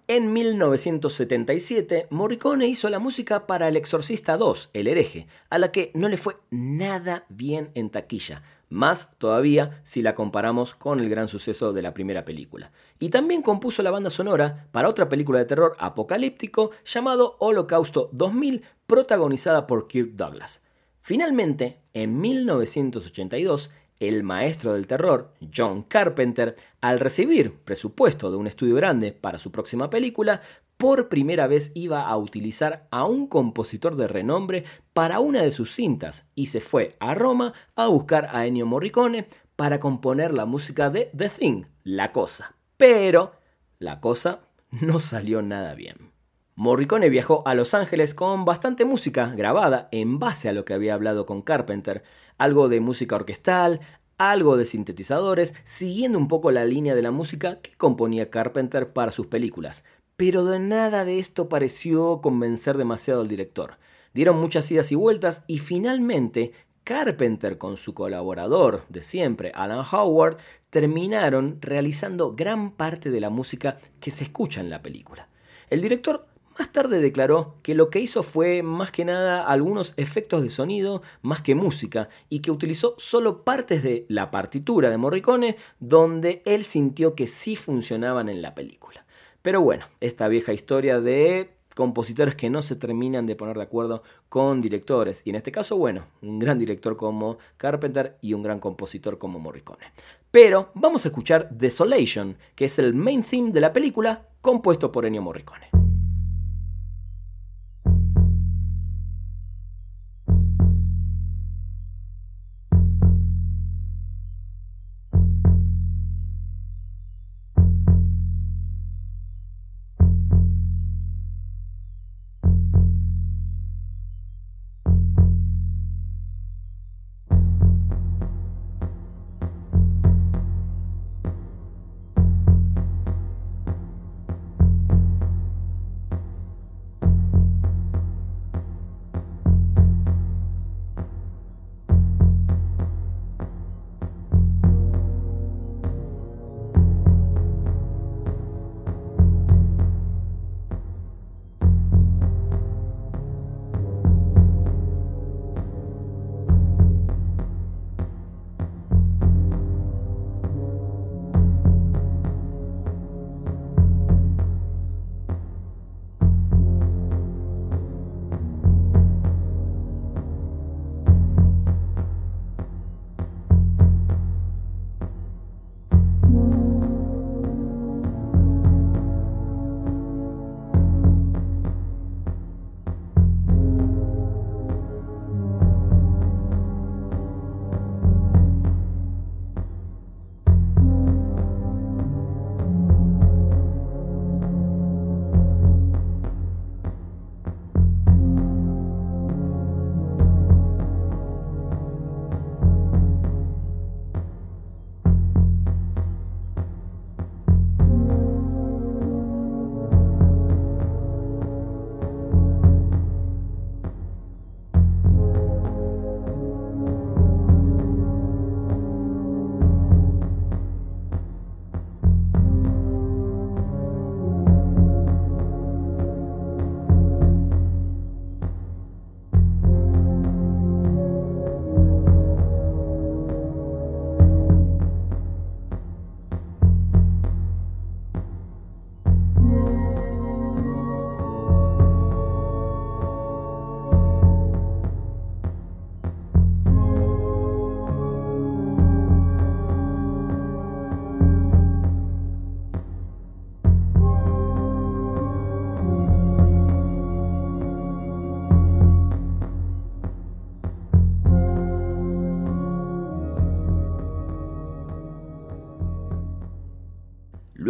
En 1977, Morricone hizo la música para El Exorcista 2, El hereje, a la que no le fue nada bien en taquilla, más todavía si la comparamos con el gran suceso de la primera película. Y también compuso la banda sonora para otra película de terror apocalíptico llamado Holocausto 2000, protagonizada por Kirk Douglas. Finalmente, en 1982, el maestro del terror, John Carpenter, al recibir presupuesto de un estudio grande para su próxima película, por primera vez iba a utilizar a un compositor de renombre para una de sus cintas y se fue a Roma a buscar a Ennio Morricone para componer la música de The Thing, La Cosa. Pero la cosa no salió nada bien. Morricone viajó a Los Ángeles con bastante música grabada en base a lo que había hablado con Carpenter, algo de música orquestal, algo de sintetizadores, siguiendo un poco la línea de la música que componía Carpenter para sus películas. Pero de nada de esto pareció convencer demasiado al director. Dieron muchas idas y vueltas y finalmente Carpenter con su colaborador de siempre, Alan Howard, terminaron realizando gran parte de la música que se escucha en la película. El director más tarde declaró que lo que hizo fue más que nada algunos efectos de sonido más que música y que utilizó solo partes de la partitura de Morricone donde él sintió que sí funcionaban en la película. Pero bueno, esta vieja historia de compositores que no se terminan de poner de acuerdo con directores. Y en este caso, bueno, un gran director como Carpenter y un gran compositor como Morricone. Pero vamos a escuchar Desolation, que es el main theme de la película compuesto por Ennio Morricone.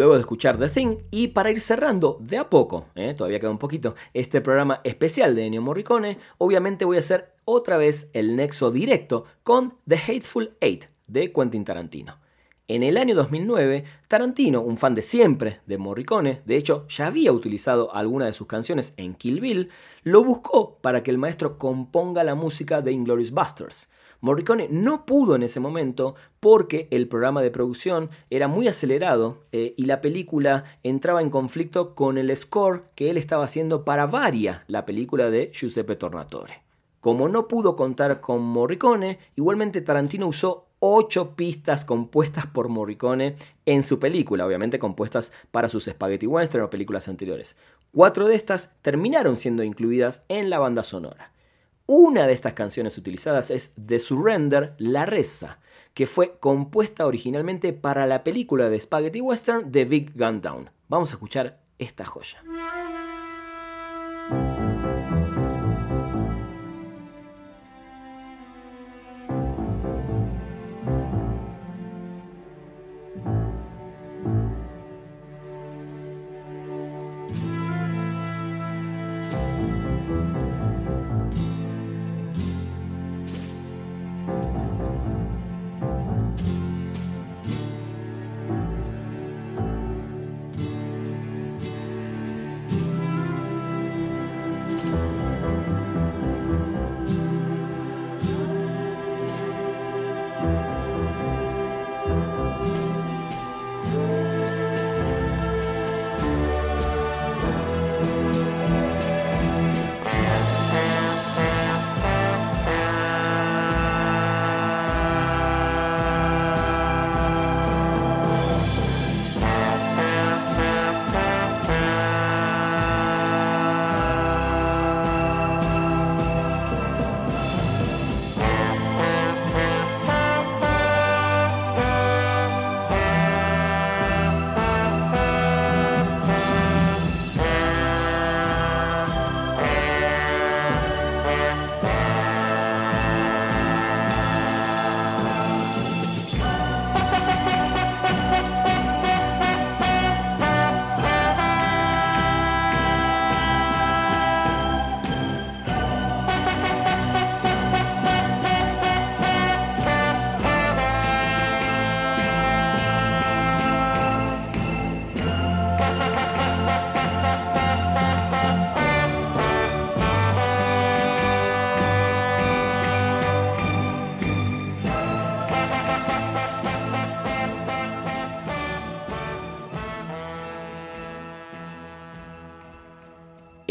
Luego de escuchar The Thing y para ir cerrando de a poco, ¿eh? todavía queda un poquito, este programa especial de Ennio Morricone, obviamente voy a hacer otra vez el nexo directo con The Hateful Eight de Quentin Tarantino. En el año 2009, Tarantino, un fan de siempre de Morricone, de hecho ya había utilizado alguna de sus canciones en Kill Bill, lo buscó para que el maestro componga la música de Inglourious Busters. Morricone no pudo en ese momento porque el programa de producción era muy acelerado eh, y la película entraba en conflicto con el score que él estaba haciendo para Varia, la película de Giuseppe Tornatore. Como no pudo contar con Morricone, igualmente Tarantino usó ocho pistas compuestas por Morricone en su película, obviamente compuestas para sus Spaghetti Western o películas anteriores. Cuatro de estas terminaron siendo incluidas en la banda sonora. Una de estas canciones utilizadas es The Surrender, La Reza, que fue compuesta originalmente para la película de Spaghetti Western The Big Gun Down. Vamos a escuchar esta joya.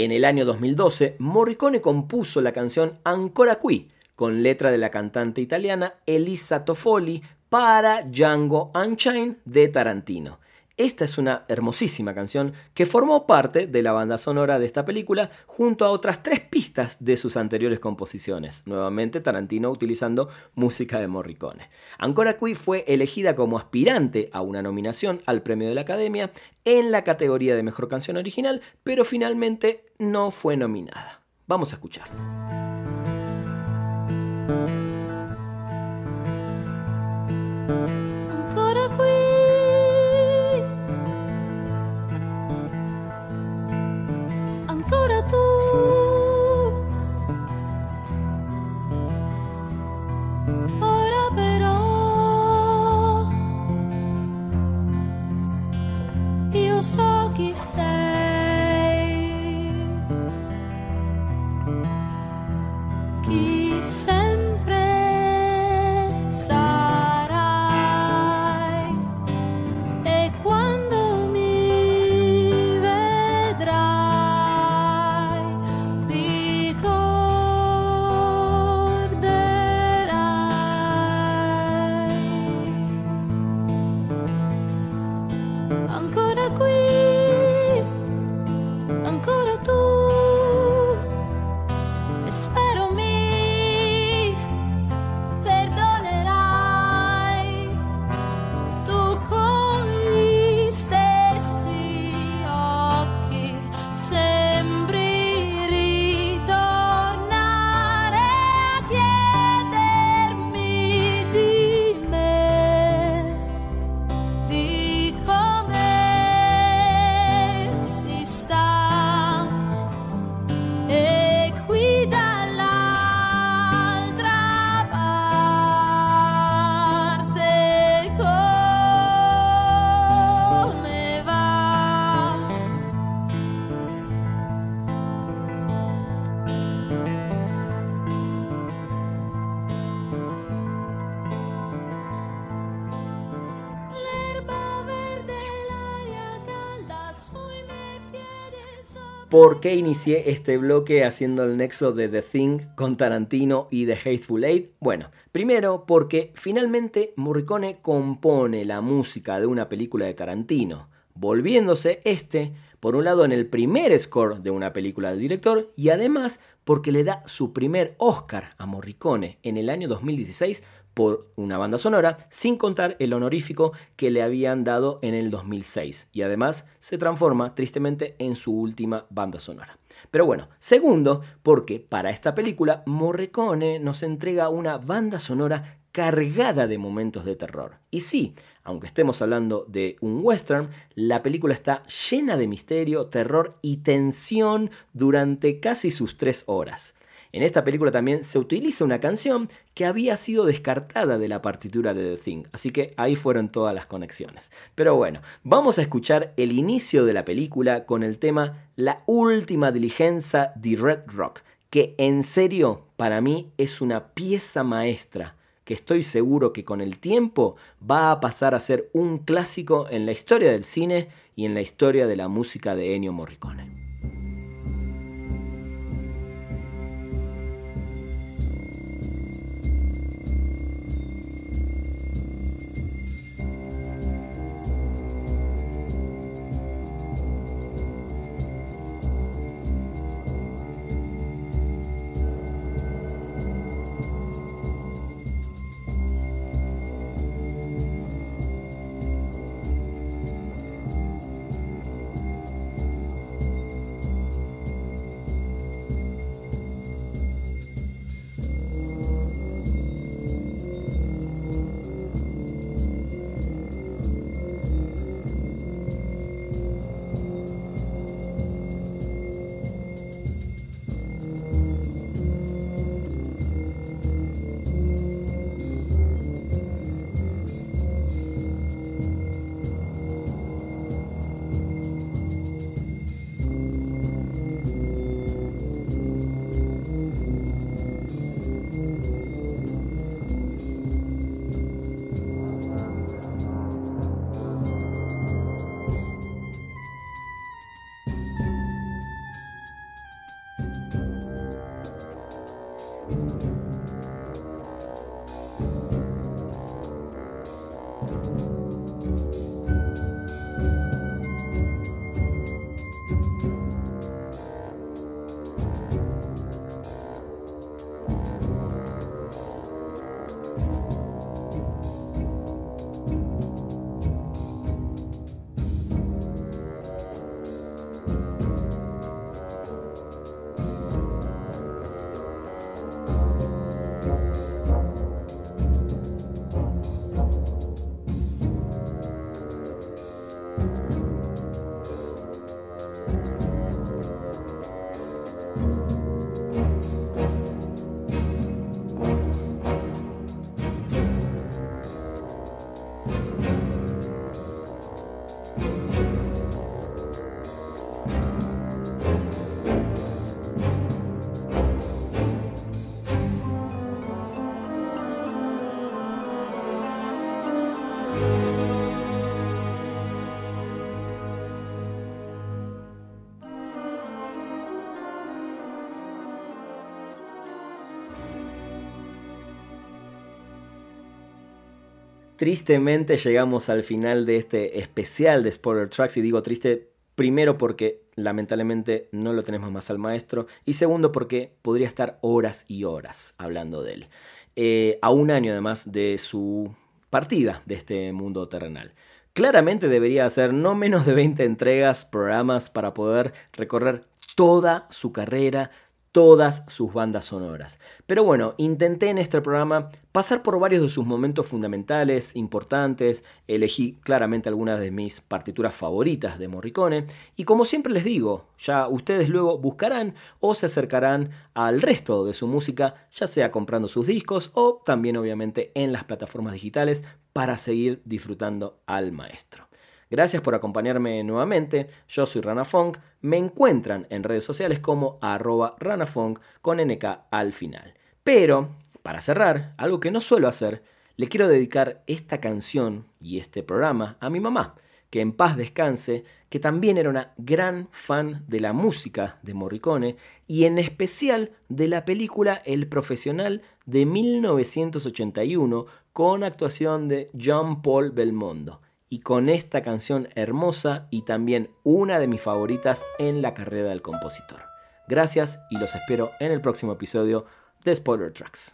En el año 2012, Morricone compuso la canción Ancora qui, con letra de la cantante italiana Elisa Toffoli para Django Unchained de Tarantino. Esta es una hermosísima canción que formó parte de la banda sonora de esta película junto a otras tres pistas de sus anteriores composiciones, nuevamente Tarantino utilizando música de Morricone. Ancora Qui fue elegida como aspirante a una nominación al premio de la Academia en la categoría de Mejor Canción Original, pero finalmente no fue nominada. Vamos a escucharla. Por qué inicié este bloque haciendo el nexo de The Thing con Tarantino y The Hateful Eight. Bueno, primero porque finalmente Morricone compone la música de una película de Tarantino, volviéndose este, por un lado, en el primer score de una película del director y además porque le da su primer Oscar a Morricone en el año 2016 por una banda sonora, sin contar el honorífico que le habían dado en el 2006. Y además se transforma tristemente en su última banda sonora. Pero bueno, segundo, porque para esta película Morricone nos entrega una banda sonora cargada de momentos de terror. Y sí, aunque estemos hablando de un western, la película está llena de misterio, terror y tensión durante casi sus tres horas. En esta película también se utiliza una canción que había sido descartada de la partitura de The Thing, así que ahí fueron todas las conexiones. Pero bueno, vamos a escuchar el inicio de la película con el tema La última diligencia de Red Rock, que en serio para mí es una pieza maestra que estoy seguro que con el tiempo va a pasar a ser un clásico en la historia del cine y en la historia de la música de Ennio Morricone. Tristemente llegamos al final de este especial de Spoiler Tracks y digo triste primero porque lamentablemente no lo tenemos más al maestro y segundo porque podría estar horas y horas hablando de él. Eh, a un año además de su partida de este mundo terrenal. Claramente debería hacer no menos de 20 entregas, programas para poder recorrer toda su carrera, todas sus bandas sonoras. Pero bueno, intenté en este programa pasar por varios de sus momentos fundamentales, importantes, elegí claramente algunas de mis partituras favoritas de Morricone y como siempre les digo, ya ustedes luego buscarán o se acercarán al resto de su música, ya sea comprando sus discos o también obviamente en las plataformas digitales para seguir disfrutando al maestro. Gracias por acompañarme nuevamente. Yo soy Rana Funk. Me encuentran en redes sociales como arroba ranafunk con NK al final. Pero, para cerrar, algo que no suelo hacer, le quiero dedicar esta canción y este programa a mi mamá, que en paz descanse, que también era una gran fan de la música de Morricone y en especial de la película El Profesional de 1981 con actuación de John Paul Belmondo y con esta canción hermosa y también una de mis favoritas en la carrera del compositor. Gracias y los espero en el próximo episodio de Spoiler Tracks.